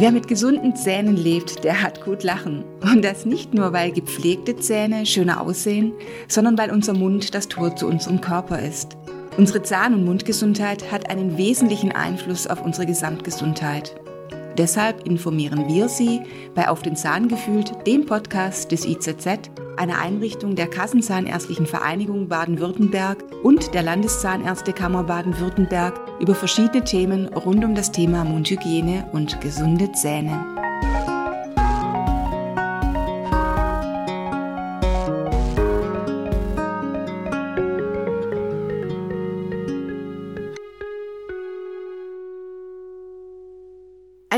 Wer mit gesunden Zähnen lebt, der hat gut lachen. Und das nicht nur, weil gepflegte Zähne schöner aussehen, sondern weil unser Mund das Tor zu unserem Körper ist. Unsere Zahn- und Mundgesundheit hat einen wesentlichen Einfluss auf unsere Gesamtgesundheit. Deshalb informieren wir Sie bei Auf den Zahn gefühlt, dem Podcast des IZZ, einer Einrichtung der Kassenzahnärztlichen Vereinigung Baden-Württemberg und der Landeszahnärztekammer Baden-Württemberg über verschiedene Themen rund um das Thema Mundhygiene und gesunde Zähne.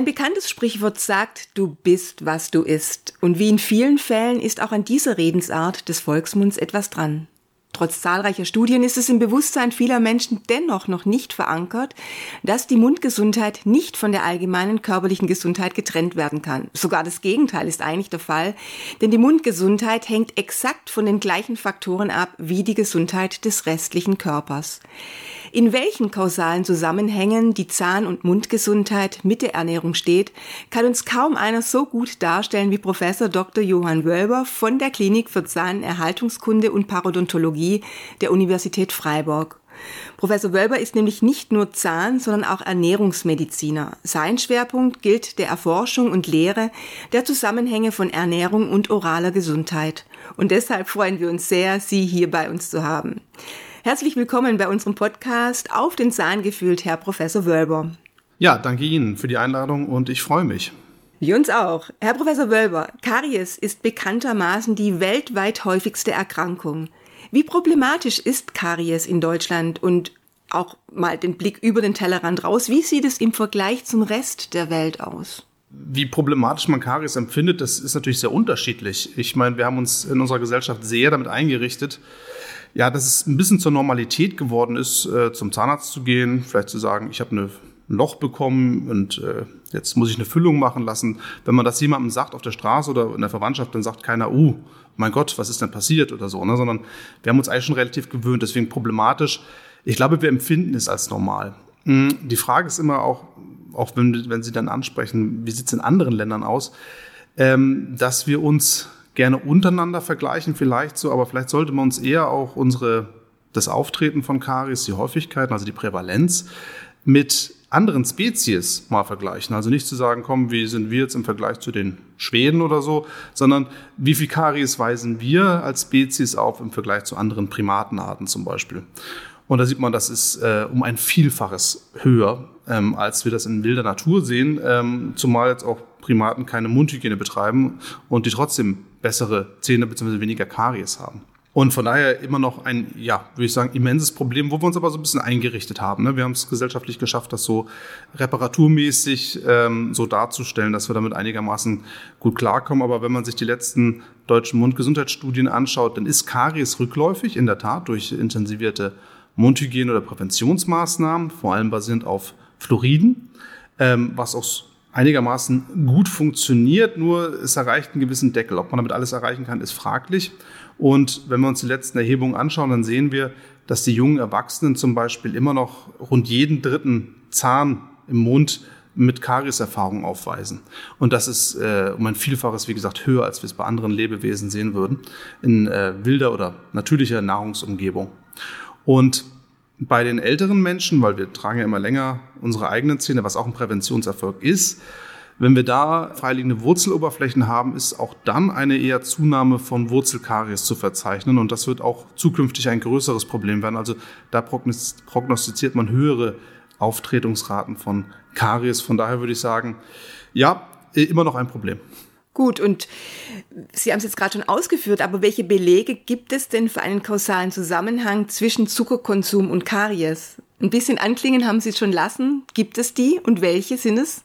Ein bekanntes Sprichwort sagt, du bist, was du isst. Und wie in vielen Fällen ist auch an dieser Redensart des Volksmunds etwas dran. Trotz zahlreicher Studien ist es im Bewusstsein vieler Menschen dennoch noch nicht verankert, dass die Mundgesundheit nicht von der allgemeinen körperlichen Gesundheit getrennt werden kann. Sogar das Gegenteil ist eigentlich der Fall, denn die Mundgesundheit hängt exakt von den gleichen Faktoren ab wie die Gesundheit des restlichen Körpers. In welchen kausalen Zusammenhängen die Zahn- und Mundgesundheit mit der Ernährung steht, kann uns kaum einer so gut darstellen wie Professor Dr. Johann Wölber von der Klinik für Zahnerhaltungskunde und Parodontologie der Universität Freiburg. Professor Wölber ist nämlich nicht nur Zahn, sondern auch Ernährungsmediziner. Sein Schwerpunkt gilt der Erforschung und Lehre der Zusammenhänge von Ernährung und oraler Gesundheit. Und deshalb freuen wir uns sehr, Sie hier bei uns zu haben. Herzlich willkommen bei unserem Podcast Auf den Zahn gefühlt, Herr Professor Wölber. Ja, danke Ihnen für die Einladung und ich freue mich. Wir uns auch. Herr Professor Wölber, Karies ist bekanntermaßen die weltweit häufigste Erkrankung. Wie problematisch ist Karies in Deutschland und auch mal den Blick über den Tellerrand raus, wie sieht es im Vergleich zum Rest der Welt aus? Wie problematisch man Karies empfindet, das ist natürlich sehr unterschiedlich. Ich meine, wir haben uns in unserer Gesellschaft sehr damit eingerichtet, ja, dass es ein bisschen zur Normalität geworden ist, äh, zum Zahnarzt zu gehen, vielleicht zu sagen, ich habe ein Loch bekommen und äh, jetzt muss ich eine Füllung machen lassen. Wenn man das jemandem sagt auf der Straße oder in der Verwandtschaft, dann sagt keiner, uh, mein Gott, was ist denn passiert oder so, ne? sondern wir haben uns eigentlich schon relativ gewöhnt, deswegen problematisch. Ich glaube, wir empfinden es als normal. Hm, die Frage ist immer auch, auch wenn, wenn Sie dann ansprechen, wie sieht es in anderen Ländern aus, ähm, dass wir uns gerne untereinander vergleichen vielleicht so, aber vielleicht sollte man uns eher auch unsere, das Auftreten von Karies, die Häufigkeiten, also die Prävalenz mit anderen Spezies mal vergleichen. Also nicht zu sagen, komm, wie sind wir jetzt im Vergleich zu den Schweden oder so, sondern wie viel Karies weisen wir als Spezies auf im Vergleich zu anderen Primatenarten zum Beispiel. Und da sieht man, das ist äh, um ein Vielfaches höher, ähm, als wir das in wilder Natur sehen, ähm, zumal jetzt auch Primaten keine Mundhygiene betreiben und die trotzdem bessere Zähne bzw. weniger Karies haben. Und von daher immer noch ein, ja, würde ich sagen, immenses Problem, wo wir uns aber so ein bisschen eingerichtet haben. Ne? Wir haben es gesellschaftlich geschafft, das so reparaturmäßig ähm, so darzustellen, dass wir damit einigermaßen gut klarkommen. Aber wenn man sich die letzten deutschen Mundgesundheitsstudien anschaut, dann ist Karies rückläufig, in der Tat, durch intensivierte Mundhygiene- oder Präventionsmaßnahmen, vor allem basierend auf Fluoriden, ähm, was auch einigermaßen gut funktioniert, nur es erreicht einen gewissen Deckel. Ob man damit alles erreichen kann, ist fraglich. Und wenn wir uns die letzten Erhebungen anschauen, dann sehen wir, dass die jungen Erwachsenen zum Beispiel immer noch rund jeden dritten Zahn im Mund mit Karieserfahrung aufweisen. Und das ist äh, um ein Vielfaches, wie gesagt, höher, als wir es bei anderen Lebewesen sehen würden, in äh, wilder oder natürlicher Nahrungsumgebung. Und bei den älteren Menschen, weil wir tragen ja immer länger unsere eigenen Zähne, was auch ein Präventionserfolg ist, wenn wir da freiliegende Wurzeloberflächen haben, ist auch dann eine eher Zunahme von Wurzelkaries zu verzeichnen. Und das wird auch zukünftig ein größeres Problem werden. Also da prognostiziert man höhere Auftretungsraten von Karies. Von daher würde ich sagen, ja, immer noch ein Problem. Gut, und Sie haben es jetzt gerade schon ausgeführt, aber welche Belege gibt es denn für einen kausalen Zusammenhang zwischen Zuckerkonsum und Karies? Ein bisschen anklingen haben Sie schon lassen. Gibt es die und welche sind es?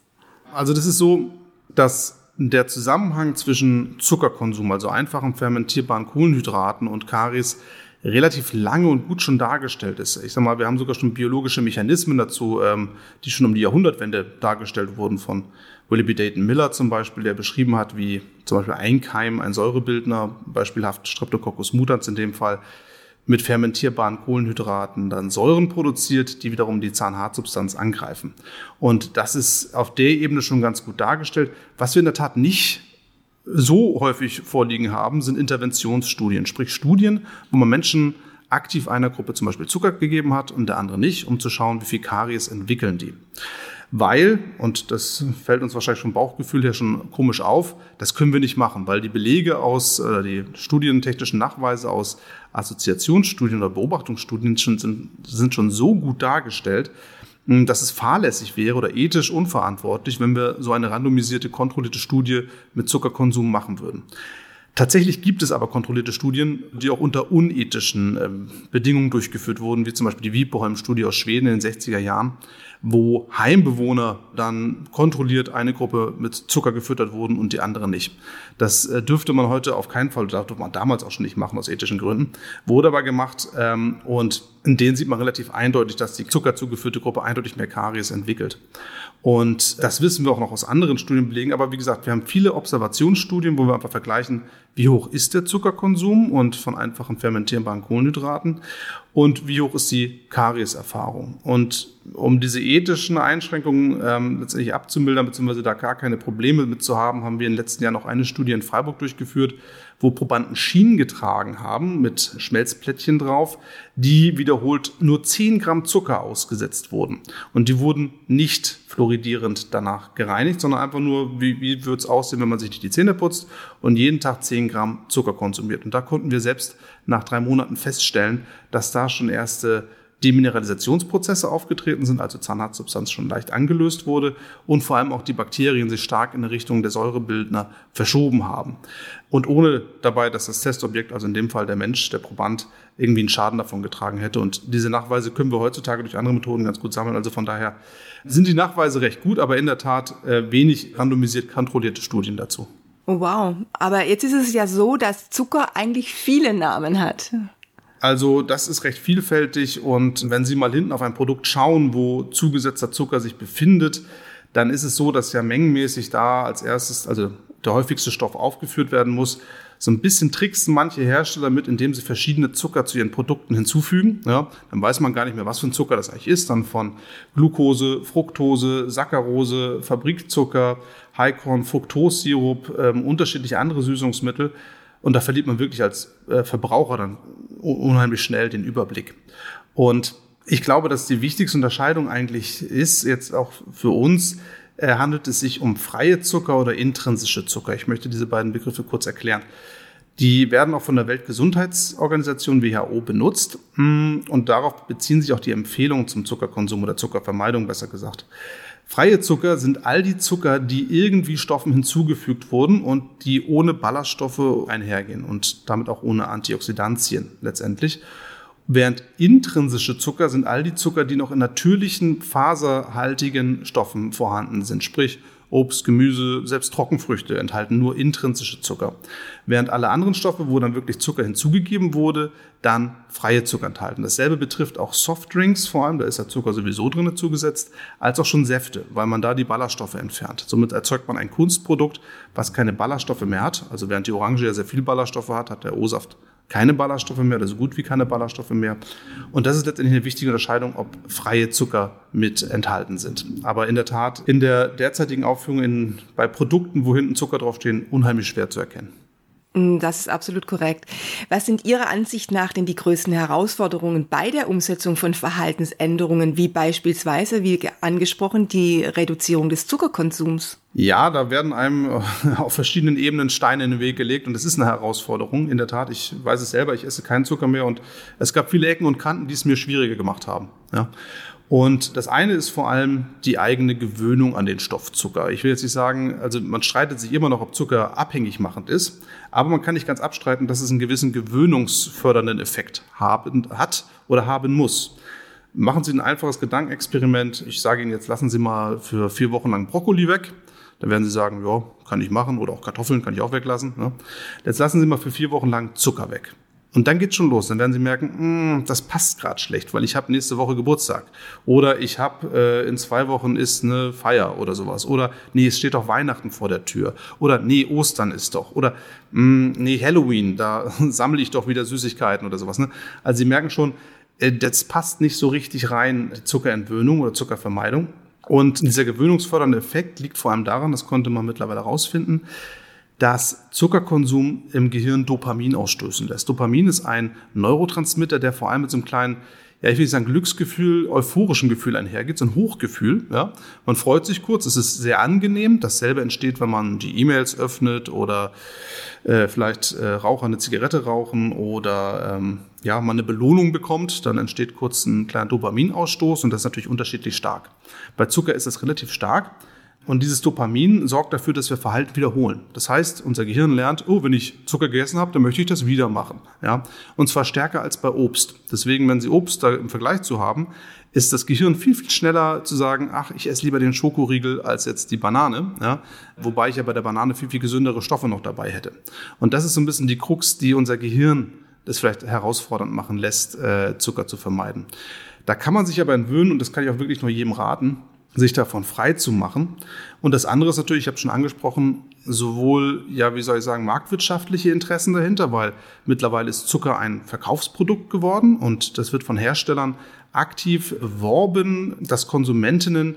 Also das ist so, dass der Zusammenhang zwischen Zuckerkonsum, also einfachen fermentierbaren Kohlenhydraten und Karies relativ lange und gut schon dargestellt ist. Ich sag mal, wir haben sogar schon biologische Mechanismen dazu, ähm, die schon um die Jahrhundertwende dargestellt wurden von Willie B. Dayton Miller zum Beispiel, der beschrieben hat, wie zum Beispiel ein Keim, ein Säurebildner, beispielhaft Streptococcus mutans in dem Fall, mit fermentierbaren Kohlenhydraten dann Säuren produziert, die wiederum die Zahnhartsubstanz angreifen. Und das ist auf der Ebene schon ganz gut dargestellt. Was wir in der Tat nicht so häufig vorliegen haben, sind Interventionsstudien, sprich Studien, wo man Menschen aktiv einer Gruppe zum Beispiel Zucker gegeben hat und der andere nicht, um zu schauen, wie viel Karies entwickeln die. Weil, und das fällt uns wahrscheinlich vom Bauchgefühl her schon komisch auf, das können wir nicht machen, weil die Belege aus, äh, die studientechnischen Nachweise aus Assoziationsstudien oder Beobachtungsstudien schon, sind, sind schon so gut dargestellt, dass es fahrlässig wäre oder ethisch unverantwortlich, wenn wir so eine randomisierte, kontrollierte Studie mit Zuckerkonsum machen würden. Tatsächlich gibt es aber kontrollierte Studien, die auch unter unethischen ähm, Bedingungen durchgeführt wurden, wie zum Beispiel die Wiebbeholm-Studie aus Schweden in den 60er Jahren, wo Heimbewohner dann kontrolliert eine Gruppe mit Zucker gefüttert wurden und die andere nicht. Das äh, dürfte man heute auf keinen Fall, das durfte man damals auch schon nicht machen aus ethischen Gründen, wurde aber gemacht ähm, und in denen sieht man relativ eindeutig, dass die zuckerzugeführte Gruppe eindeutig mehr Karies entwickelt. Und das wissen wir auch noch aus anderen Studien belegen. Aber wie gesagt, wir haben viele Observationsstudien, wo wir einfach vergleichen, wie hoch ist der Zuckerkonsum und von einfachen fermentierbaren Kohlenhydraten und wie hoch ist die Karieserfahrung. Und um diese ethischen Einschränkungen ähm, letztendlich abzumildern, beziehungsweise da gar keine Probleme mit zu haben, haben wir den letzten Jahren noch eine Studie in Freiburg durchgeführt, wo Probanden Schienen getragen haben mit Schmelzplättchen drauf, die wiederholt nur 10 Gramm Zucker ausgesetzt wurden. Und die wurden nicht fluoridierend danach gereinigt, sondern einfach nur, wie, wie wird es aussehen, wenn man sich die Zähne putzt und jeden Tag 10 Gramm Zucker konsumiert. Und da konnten wir selbst nach drei Monaten feststellen, dass da schon erste Demineralisationsprozesse aufgetreten sind, also Zahnhartsubstanz schon leicht angelöst wurde und vor allem auch die Bakterien sich stark in Richtung der Säurebildner verschoben haben. Und ohne dabei, dass das Testobjekt, also in dem Fall der Mensch, der Proband, irgendwie einen Schaden davon getragen hätte. Und diese Nachweise können wir heutzutage durch andere Methoden ganz gut sammeln. Also von daher sind die Nachweise recht gut, aber in der Tat äh, wenig randomisiert kontrollierte Studien dazu. Wow, aber jetzt ist es ja so, dass Zucker eigentlich viele Namen hat. Also das ist recht vielfältig und wenn Sie mal hinten auf ein Produkt schauen, wo zugesetzter Zucker sich befindet, dann ist es so, dass ja mengenmäßig da als erstes, also der häufigste Stoff aufgeführt werden muss. So ein bisschen tricksen manche Hersteller mit, indem sie verschiedene Zucker zu ihren Produkten hinzufügen. Ja, dann weiß man gar nicht mehr, was für ein Zucker das eigentlich ist. Dann von Glucose, Fructose, Saccharose, Fabrikzucker, Highcorn, Fructose-Sirup, ähm, unterschiedliche andere Süßungsmittel. Und da verliert man wirklich als äh, Verbraucher dann unheimlich schnell den Überblick. Und ich glaube, dass die wichtigste Unterscheidung eigentlich ist, jetzt auch für uns, äh, handelt es sich um freie Zucker oder intrinsische Zucker. Ich möchte diese beiden Begriffe kurz erklären. Die werden auch von der Weltgesundheitsorganisation WHO benutzt mm, und darauf beziehen sich auch die Empfehlungen zum Zuckerkonsum oder Zuckervermeidung, besser gesagt. Freie Zucker sind all die Zucker, die irgendwie Stoffen hinzugefügt wurden und die ohne Ballaststoffe einhergehen und damit auch ohne Antioxidantien letztendlich. Während intrinsische Zucker sind all die Zucker, die noch in natürlichen faserhaltigen Stoffen vorhanden sind, sprich Obst, Gemüse, selbst Trockenfrüchte enthalten nur intrinsische Zucker. Während alle anderen Stoffe, wo dann wirklich Zucker hinzugegeben wurde, dann freie Zucker enthalten. Dasselbe betrifft auch Softdrinks vor allem, da ist der Zucker sowieso drin zugesetzt, als auch schon Säfte, weil man da die Ballaststoffe entfernt. Somit erzeugt man ein Kunstprodukt, was keine Ballaststoffe mehr hat. Also während die Orange ja sehr viel Ballaststoffe hat, hat der O-Saft keine Ballaststoffe mehr oder so gut wie keine Ballaststoffe mehr. Und das ist letztendlich eine wichtige Unterscheidung, ob freie Zucker mit enthalten sind. Aber in der Tat, in der derzeitigen Aufführung in, bei Produkten, wo hinten Zucker draufstehen, unheimlich schwer zu erkennen. Mm, das ist absolut korrekt. Was sind Ihrer Ansicht nach denn die größten Herausforderungen bei der Umsetzung von Verhaltensänderungen, wie beispielsweise, wie angesprochen, die Reduzierung des Zuckerkonsums? Ja, da werden einem auf verschiedenen Ebenen Steine in den Weg gelegt und das ist eine Herausforderung. In der Tat, ich weiß es selber, ich esse keinen Zucker mehr und es gab viele Ecken und Kanten, die es mir schwieriger gemacht haben. Ja. Und das eine ist vor allem die eigene Gewöhnung an den Stoff Zucker. Ich will jetzt nicht sagen, also man streitet sich immer noch, ob Zucker abhängig machend ist, aber man kann nicht ganz abstreiten, dass es einen gewissen gewöhnungsfördernden Effekt haben, hat oder haben muss. Machen Sie ein einfaches Gedankenexperiment. Ich sage Ihnen jetzt, lassen Sie mal für vier Wochen lang Brokkoli weg. Dann werden Sie sagen, ja, kann ich machen. Oder auch Kartoffeln kann ich auch weglassen. Ne? Jetzt lassen Sie mal für vier Wochen lang Zucker weg. Und dann geht's schon los. Dann werden Sie merken, hm, das passt gerade schlecht, weil ich habe nächste Woche Geburtstag. Oder ich habe äh, in zwei Wochen ist eine Feier oder sowas. Oder nee, es steht doch Weihnachten vor der Tür. Oder nee, Ostern ist doch. Oder mh, hm, nee, Halloween, da sammle ich doch wieder Süßigkeiten oder sowas. Ne? Also Sie merken schon, äh, das passt nicht so richtig rein, Zuckerentwöhnung oder Zuckervermeidung. Und dieser gewöhnungsfördernde Effekt liegt vor allem daran, das konnte man mittlerweile herausfinden, dass Zuckerkonsum im Gehirn Dopamin ausstößen lässt. Dopamin ist ein Neurotransmitter, der vor allem mit so einem kleinen, ja, ich will nicht sagen Glücksgefühl, euphorischem Gefühl einhergeht, so ein Hochgefühl. Ja. Man freut sich kurz, es ist sehr angenehm. Dasselbe entsteht, wenn man die E-Mails öffnet oder äh, vielleicht äh, Raucher eine Zigarette rauchen oder ähm, ja, man eine Belohnung bekommt, dann entsteht kurz ein kleiner Dopaminausstoß und das ist natürlich unterschiedlich stark. Bei Zucker ist das relativ stark. Und dieses Dopamin sorgt dafür, dass wir Verhalten wiederholen. Das heißt, unser Gehirn lernt, oh, wenn ich Zucker gegessen habe, dann möchte ich das wieder machen. Ja? Und zwar stärker als bei Obst. Deswegen, wenn Sie Obst da im Vergleich zu haben, ist das Gehirn viel, viel schneller zu sagen, ach, ich esse lieber den Schokoriegel als jetzt die Banane. Ja? Wobei ich ja bei der Banane viel, viel gesündere Stoffe noch dabei hätte. Und das ist so ein bisschen die Krux, die unser Gehirn das vielleicht herausfordernd machen lässt, äh, Zucker zu vermeiden. Da kann man sich aber entwöhnen, und das kann ich auch wirklich nur jedem raten, sich davon frei zu machen. Und das andere ist natürlich, ich habe schon angesprochen, sowohl, ja, wie soll ich sagen, marktwirtschaftliche Interessen dahinter, weil mittlerweile ist Zucker ein Verkaufsprodukt geworden und das wird von Herstellern aktiv beworben, dass Konsumentinnen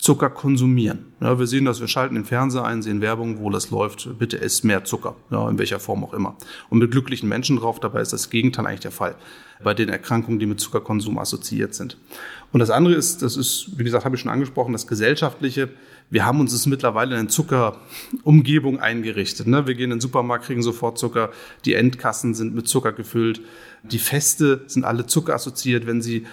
Zucker konsumieren. Ja, wir sehen das, wir schalten den Fernseher ein, sehen Werbung, wo das läuft, bitte isst mehr Zucker, ja, in welcher Form auch immer. Und mit glücklichen Menschen drauf, dabei ist das Gegenteil eigentlich der Fall, bei den Erkrankungen, die mit Zuckerkonsum assoziiert sind. Und das andere ist, das ist, wie gesagt, habe ich schon angesprochen, das Gesellschaftliche. Wir haben uns es mittlerweile in Zuckerumgebung eingerichtet. Ne? Wir gehen in den Supermarkt, kriegen sofort Zucker, die Endkassen sind mit Zucker gefüllt, die Feste sind alle Zucker assoziiert. Wenn Sie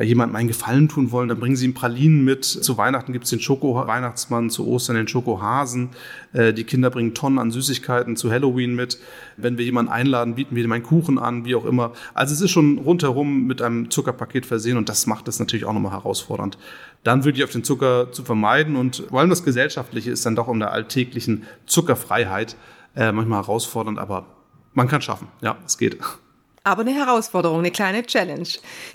jemandem einen Gefallen tun wollen, dann bringen sie ihm Pralinen mit. Zu Weihnachten gibt's den Schoko-Weihnachtsmann, zu Ostern den Schokohasen. Äh, die Kinder bringen Tonnen an Süßigkeiten zu Halloween mit. Wenn wir jemanden einladen, bieten wir ihm einen Kuchen an, wie auch immer. Also es ist schon rundherum mit einem Zuckerpaket versehen und das macht es natürlich auch nochmal herausfordernd. Dann wirklich auf den Zucker zu vermeiden und vor allem das Gesellschaftliche ist dann doch um der alltäglichen Zuckerfreiheit äh, manchmal herausfordernd, aber man kann schaffen. Ja, es geht aber eine Herausforderung, eine kleine Challenge.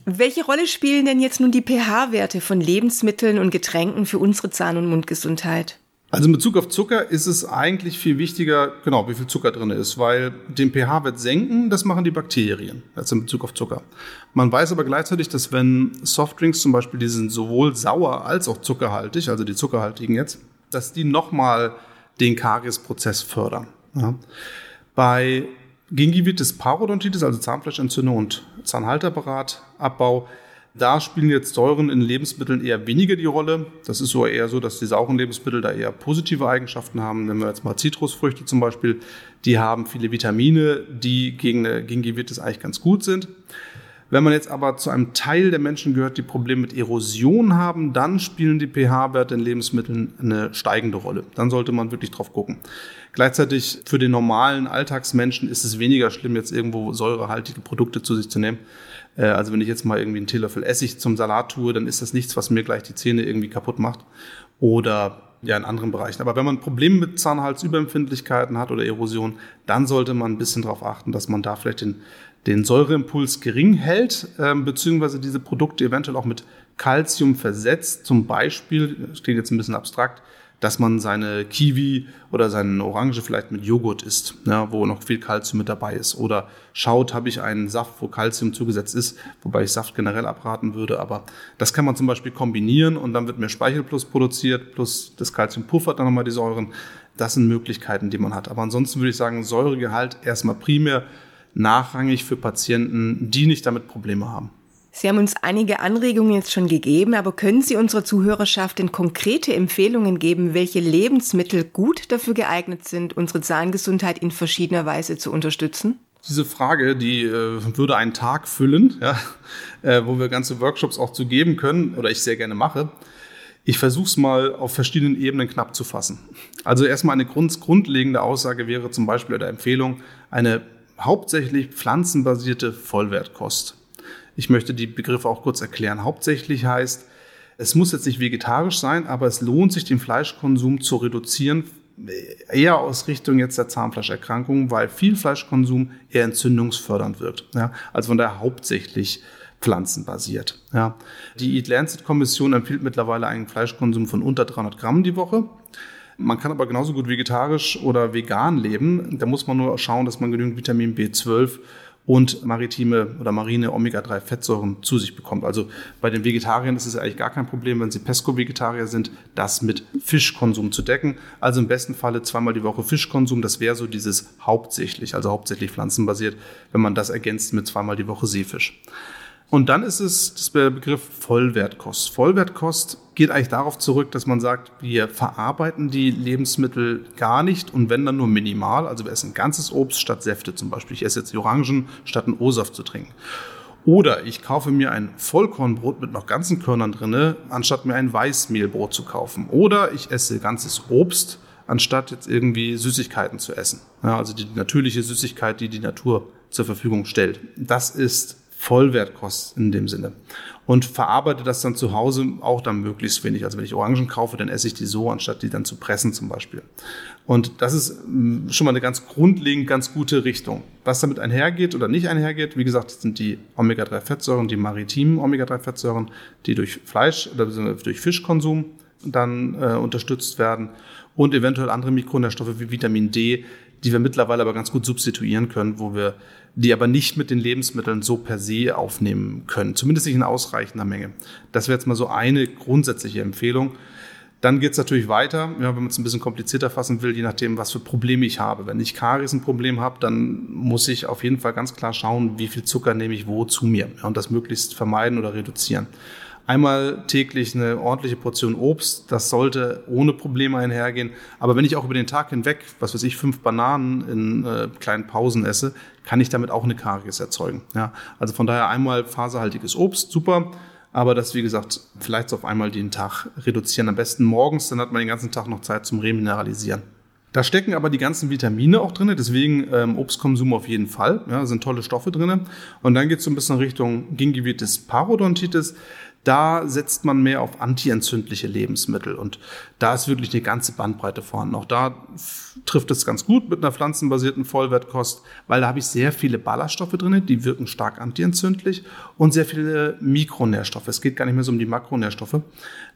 Welche Rolle spielen denn jetzt nun die pH-Werte von Lebensmitteln und Getränken für unsere Zahn- und Mundgesundheit? Also in Bezug auf Zucker ist es eigentlich viel wichtiger, genau, wie viel Zucker drin ist, weil den pH-Wert senken, das machen die Bakterien, als in Bezug auf Zucker. Man weiß aber gleichzeitig, dass wenn Softdrinks zum Beispiel, die sind sowohl sauer als auch zuckerhaltig, also die zuckerhaltigen jetzt, dass die nochmal den Kariesprozess fördern. Ja. Bei Gingivitis parodontitis, also Zahnfleischentzündung und Zahnhalteapparattabbau, da spielen jetzt Säuren in Lebensmitteln eher weniger die Rolle. Das ist so eher so, dass die sauren Lebensmittel da eher positive Eigenschaften haben. Wenn wir jetzt mal Zitrusfrüchte zum Beispiel, die haben viele Vitamine, die gegen eine Gingivitis eigentlich ganz gut sind. Wenn man jetzt aber zu einem Teil der Menschen gehört, die Probleme mit Erosion haben, dann spielen die pH-Werte in Lebensmitteln eine steigende Rolle. Dann sollte man wirklich drauf gucken. Gleichzeitig für den normalen Alltagsmenschen ist es weniger schlimm, jetzt irgendwo säurehaltige Produkte zu sich zu nehmen. Äh, also wenn ich jetzt mal irgendwie einen Teelöffel Essig zum Salat tue, dann ist das nichts, was mir gleich die Zähne irgendwie kaputt macht. Oder ja in anderen Bereichen. Aber wenn man Probleme mit Zahnhalsüberempfindlichkeiten hat oder Erosion, dann sollte man ein bisschen darauf achten, dass man da vielleicht den, den Säureimpuls gering hält, äh, beziehungsweise diese Produkte eventuell auch mit Calcium versetzt. Zum Beispiel, das klingt jetzt ein bisschen abstrakt, dass man seine Kiwi oder seine Orange vielleicht mit Joghurt isst, ja, wo noch viel Kalzium mit dabei ist. Oder schaut, habe ich einen Saft, wo Kalzium zugesetzt ist, wobei ich Saft generell abraten würde. Aber das kann man zum Beispiel kombinieren und dann wird mehr Speichelplus produziert, plus das Kalzium puffert dann nochmal die Säuren. Das sind Möglichkeiten, die man hat. Aber ansonsten würde ich sagen, Säuregehalt erstmal primär nachrangig für Patienten, die nicht damit Probleme haben. Sie haben uns einige Anregungen jetzt schon gegeben, aber können Sie unserer Zuhörerschaft denn konkrete Empfehlungen geben, welche Lebensmittel gut dafür geeignet sind, unsere Zahngesundheit in verschiedener Weise zu unterstützen? Diese Frage, die äh, würde einen Tag füllen, ja, äh, wo wir ganze Workshops auch zu geben können oder ich sehr gerne mache. Ich versuche es mal auf verschiedenen Ebenen knapp zu fassen. Also erstmal eine grund grundlegende Aussage wäre zum Beispiel oder Empfehlung eine hauptsächlich pflanzenbasierte Vollwertkost. Ich möchte die Begriffe auch kurz erklären. Hauptsächlich heißt, es muss jetzt nicht vegetarisch sein, aber es lohnt sich, den Fleischkonsum zu reduzieren eher aus Richtung jetzt der Zahnfleischerkrankung, weil viel Fleischkonsum eher entzündungsfördernd wirkt. Ja? Also von daher hauptsächlich pflanzenbasiert. Ja. Die Eat Lancet Kommission empfiehlt mittlerweile einen Fleischkonsum von unter 300 Gramm die Woche. Man kann aber genauso gut vegetarisch oder vegan leben. Da muss man nur schauen, dass man genügend Vitamin B12 und maritime oder marine Omega-3-Fettsäuren zu sich bekommt. Also bei den Vegetariern ist es eigentlich gar kein Problem, wenn sie Pesco-Vegetarier sind, das mit Fischkonsum zu decken. Also im besten Falle zweimal die Woche Fischkonsum. Das wäre so dieses hauptsächlich, also hauptsächlich pflanzenbasiert, wenn man das ergänzt mit zweimal die Woche Seefisch. Und dann ist es das Begriff Vollwertkost. Vollwertkost geht eigentlich darauf zurück, dass man sagt, wir verarbeiten die Lebensmittel gar nicht und wenn dann nur minimal. Also wir essen ganzes Obst statt Säfte zum Beispiel. Ich esse jetzt die Orangen statt einen O-Saft zu trinken. Oder ich kaufe mir ein Vollkornbrot mit noch ganzen Körnern drinne, anstatt mir ein Weißmehlbrot zu kaufen. Oder ich esse ganzes Obst, anstatt jetzt irgendwie Süßigkeiten zu essen. Ja, also die natürliche Süßigkeit, die die Natur zur Verfügung stellt. Das ist Vollwertkost in dem Sinne. Und verarbeite das dann zu Hause auch dann möglichst wenig. Also wenn ich Orangen kaufe, dann esse ich die so, anstatt die dann zu pressen zum Beispiel. Und das ist mm, schon mal eine ganz grundlegend ganz gute Richtung. Was damit einhergeht oder nicht einhergeht, wie gesagt, sind die Omega-3-Fettsäuren, die maritimen Omega-3-Fettsäuren, die durch Fleisch oder durch Fischkonsum dann äh, unterstützt werden und eventuell andere Mikronährstoffe wie Vitamin D, die wir mittlerweile aber ganz gut substituieren können, wo wir die aber nicht mit den Lebensmitteln so per se aufnehmen können, zumindest nicht in ausreichender Menge. Das wäre jetzt mal so eine grundsätzliche Empfehlung. Dann geht es natürlich weiter, ja, wenn man es ein bisschen komplizierter fassen will, je nachdem, was für Probleme ich habe. Wenn ich Karies ein Problem habe, dann muss ich auf jeden Fall ganz klar schauen, wie viel Zucker nehme ich wo zu mir ja, und das möglichst vermeiden oder reduzieren. Einmal täglich eine ordentliche Portion Obst, das sollte ohne Probleme einhergehen. Aber wenn ich auch über den Tag hinweg, was weiß ich, fünf Bananen in äh, kleinen Pausen esse, kann ich damit auch eine Karies erzeugen. Ja, also von daher einmal faserhaltiges Obst, super. Aber das, wie gesagt, vielleicht auf einmal den Tag reduzieren. Am besten morgens, dann hat man den ganzen Tag noch Zeit zum Remineralisieren. Da stecken aber die ganzen Vitamine auch drin, deswegen ähm, Obstkonsum auf jeden Fall. Ja, sind tolle Stoffe drin. Und dann geht es so ein bisschen Richtung Gingivitis Parodontitis da setzt man mehr auf antientzündliche Lebensmittel und da ist wirklich eine ganze Bandbreite vorhanden. Auch da trifft es ganz gut mit einer pflanzenbasierten Vollwertkost, weil da habe ich sehr viele Ballaststoffe drin, die wirken stark antientzündlich und sehr viele Mikronährstoffe. Es geht gar nicht mehr so um die Makronährstoffe.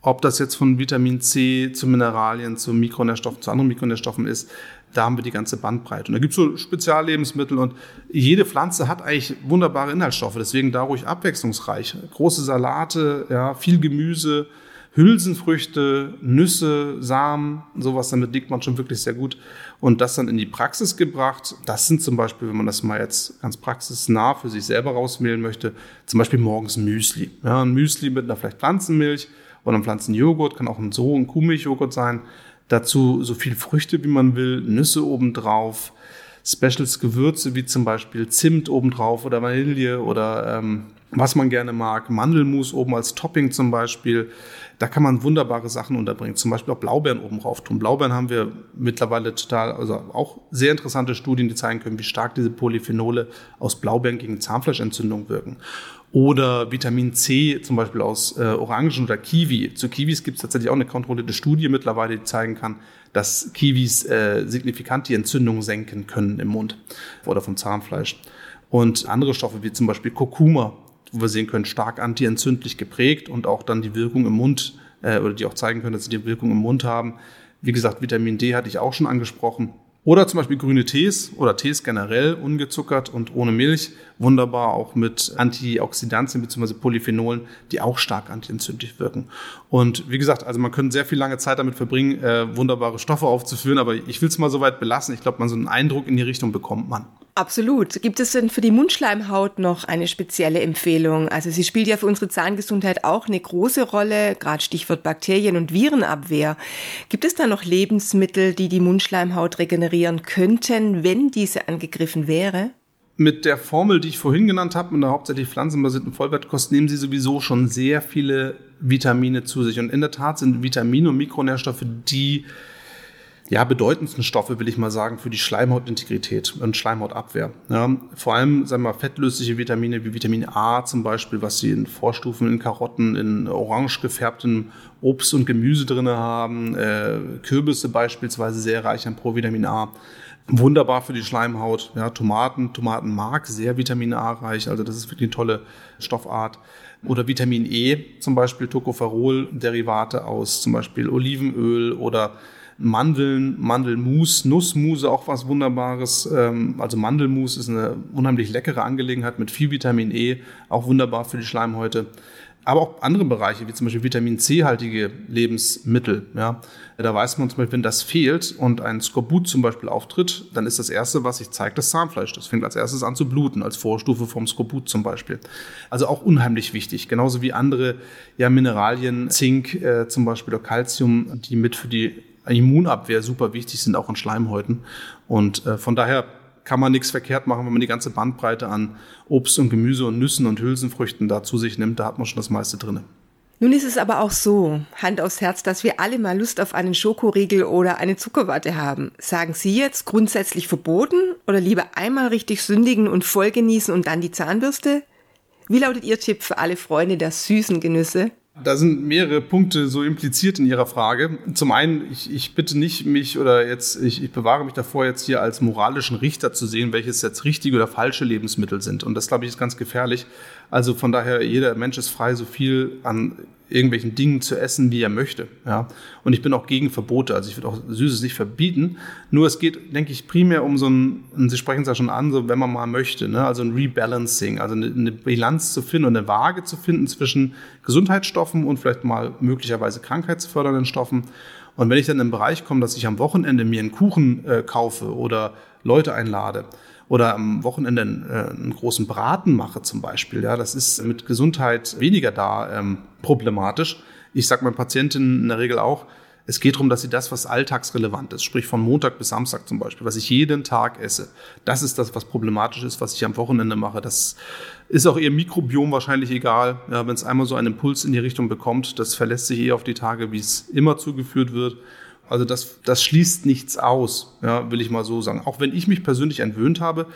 Ob das jetzt von Vitamin C zu Mineralien, zu Mikronährstoffen, zu anderen Mikronährstoffen ist, da haben wir die ganze Bandbreite. Und da gibt es so Speziallebensmittel und jede Pflanze hat eigentlich wunderbare Inhaltsstoffe, deswegen da ruhig abwechslungsreich. Große Salate, ja, viel Gemüse, Hülsenfrüchte, Nüsse, Samen, sowas, damit liegt man schon wirklich sehr gut. Und das dann in die Praxis gebracht, das sind zum Beispiel, wenn man das mal jetzt ganz praxisnah für sich selber rauswählen möchte, zum Beispiel morgens Müsli. Ja, ein Müsli mit einer vielleicht Pflanzenmilch oder einem Pflanzenjoghurt, kann auch ein So- und Kuhmilchjoghurt sein Dazu so viel Früchte, wie man will, Nüsse obendrauf, Specials Gewürze wie zum Beispiel Zimt obendrauf oder Vanille oder ähm, was man gerne mag, Mandelmus oben als Topping zum Beispiel. Da kann man wunderbare Sachen unterbringen. Zum Beispiel auch Blaubeeren oben drauf tun. Blaubeeren haben wir mittlerweile total, also auch sehr interessante Studien, die zeigen können, wie stark diese Polyphenole aus Blaubeeren gegen Zahnfleischentzündung wirken oder Vitamin C zum Beispiel aus äh, Orangen oder Kiwi. Zu Kiwis gibt es tatsächlich auch eine kontrollierte Studie mittlerweile, die zeigen kann, dass Kiwis äh, signifikant die Entzündung senken können im Mund oder vom Zahnfleisch. Und andere Stoffe wie zum Beispiel Kurkuma, wo wir sehen können, stark antientzündlich geprägt und auch dann die Wirkung im Mund äh, oder die auch zeigen können, dass sie die Wirkung im Mund haben. Wie gesagt, Vitamin D hatte ich auch schon angesprochen. Oder zum Beispiel grüne Tees oder Tees generell ungezuckert und ohne Milch. Wunderbar auch mit Antioxidantien bzw. Polyphenolen, die auch stark antientzündlich wirken. Und wie gesagt, also man könnte sehr viel lange Zeit damit verbringen, äh, wunderbare Stoffe aufzuführen, aber ich will es mal so weit belassen. Ich glaube, man so einen Eindruck in die Richtung bekommt man. Absolut. Gibt es denn für die Mundschleimhaut noch eine spezielle Empfehlung? Also sie spielt ja für unsere Zahngesundheit auch eine große Rolle, gerade Stichwort Bakterien- und Virenabwehr. Gibt es da noch Lebensmittel, die die Mundschleimhaut regenerieren könnten, wenn diese angegriffen wäre? Mit der Formel, die ich vorhin genannt habe, mit der hauptsächlich pflanzenbasierten Vollwertkost, nehmen Sie sowieso schon sehr viele Vitamine zu sich. Und in der Tat sind Vitamine und Mikronährstoffe die ja, bedeutendsten Stoffe, will ich mal sagen, für die Schleimhautintegrität und Schleimhautabwehr. Ja, vor allem, sagen wir mal, fettlösliche Vitamine wie Vitamin A zum Beispiel, was sie in Vorstufen in Karotten, in orange gefärbtem Obst und Gemüse drinne haben, äh, Kürbisse beispielsweise sehr reich an Provitamin A. Wunderbar für die Schleimhaut. Ja, Tomaten, Tomatenmark, sehr Vitamin A reich. Also das ist wirklich eine tolle Stoffart. Oder Vitamin E, zum Beispiel Tocopherol-Derivate aus zum Beispiel Olivenöl oder Mandeln, Mandelmus, Nussmuse, auch was Wunderbares. Ähm, also Mandelmus ist eine unheimlich leckere Angelegenheit mit viel Vitamin E, auch wunderbar für die Schleimhäute. Aber auch andere Bereiche, wie zum Beispiel Vitamin C-haltige Lebensmittel. Ja. Da weiß man zum Beispiel, wenn das fehlt und ein Skorbut zum Beispiel auftritt, dann ist das Erste, was sich zeigt, das Zahnfleisch. Das fängt als erstes an zu bluten, als Vorstufe vom Skorbut zum Beispiel. Also auch unheimlich wichtig. Genauso wie andere ja, Mineralien, Zink äh, zum Beispiel oder Calcium, die mit für die Immunabwehr super wichtig sind, auch in Schleimhäuten. Und äh, von daher kann man nichts verkehrt machen, wenn man die ganze Bandbreite an Obst und Gemüse und Nüssen und Hülsenfrüchten da zu sich nimmt. Da hat man schon das meiste drin. Nun ist es aber auch so, Hand aufs Herz, dass wir alle mal Lust auf einen Schokoriegel oder eine Zuckerwatte haben. Sagen Sie jetzt grundsätzlich verboten oder lieber einmal richtig sündigen und voll genießen und dann die Zahnbürste? Wie lautet Ihr Tipp für alle Freunde der süßen Genüsse? Da sind mehrere Punkte so impliziert in Ihrer Frage. Zum einen, ich, ich bitte nicht mich oder jetzt, ich, ich bewahre mich davor, jetzt hier als moralischen Richter zu sehen, welches jetzt richtige oder falsche Lebensmittel sind. Und das, glaube ich, ist ganz gefährlich. Also von daher, jeder Mensch ist frei, so viel an irgendwelchen Dingen zu essen, wie er möchte. Ja. Und ich bin auch gegen Verbote. Also ich würde auch Süßes nicht verbieten. Nur es geht, denke ich, primär um so ein, und Sie sprechen es ja schon an, so wenn man mal möchte, ne? also ein Rebalancing, also eine, eine Bilanz zu finden und eine Waage zu finden zwischen Gesundheitsstoffen und vielleicht mal möglicherweise krankheitsfördernden Stoffen. Und wenn ich dann in den Bereich komme, dass ich am Wochenende mir einen Kuchen äh, kaufe oder Leute einlade, oder am Wochenende einen, äh, einen großen Braten mache zum Beispiel, ja, das ist mit Gesundheit weniger da ähm, problematisch. Ich sage meinen Patientinnen in der Regel auch, es geht darum, dass sie das, was alltagsrelevant ist, sprich von Montag bis Samstag zum Beispiel, was ich jeden Tag esse, das ist das, was problematisch ist, was ich am Wochenende mache. Das ist auch ihr Mikrobiom wahrscheinlich egal. Ja, Wenn es einmal so einen Impuls in die Richtung bekommt, das verlässt sich eh auf die Tage, wie es immer zugeführt wird. Also das, das schließt nichts aus, ja, will ich mal so sagen. Auch wenn ich mich persönlich entwöhnt habe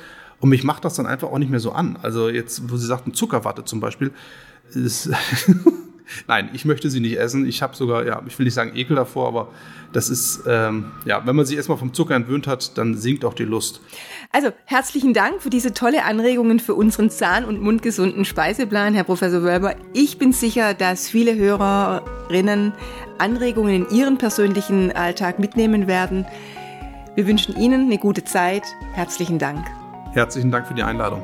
und mich macht das dann einfach auch nicht mehr so an. Also jetzt, wo Sie sagten Zuckerwatte zum Beispiel, ist Nein, ich möchte sie nicht essen. Ich habe sogar, ja, ich will nicht sagen Ekel davor, aber das ist, ähm, ja, wenn man sich erstmal vom Zucker entwöhnt hat, dann sinkt auch die Lust. Also herzlichen Dank für diese tolle Anregungen für unseren zahn- und mundgesunden Speiseplan, Herr Professor Wölber. Ich bin sicher, dass viele Hörerinnen Anregungen in ihren persönlichen Alltag mitnehmen werden. Wir wünschen Ihnen eine gute Zeit. Herzlichen Dank. Herzlichen Dank für die Einladung.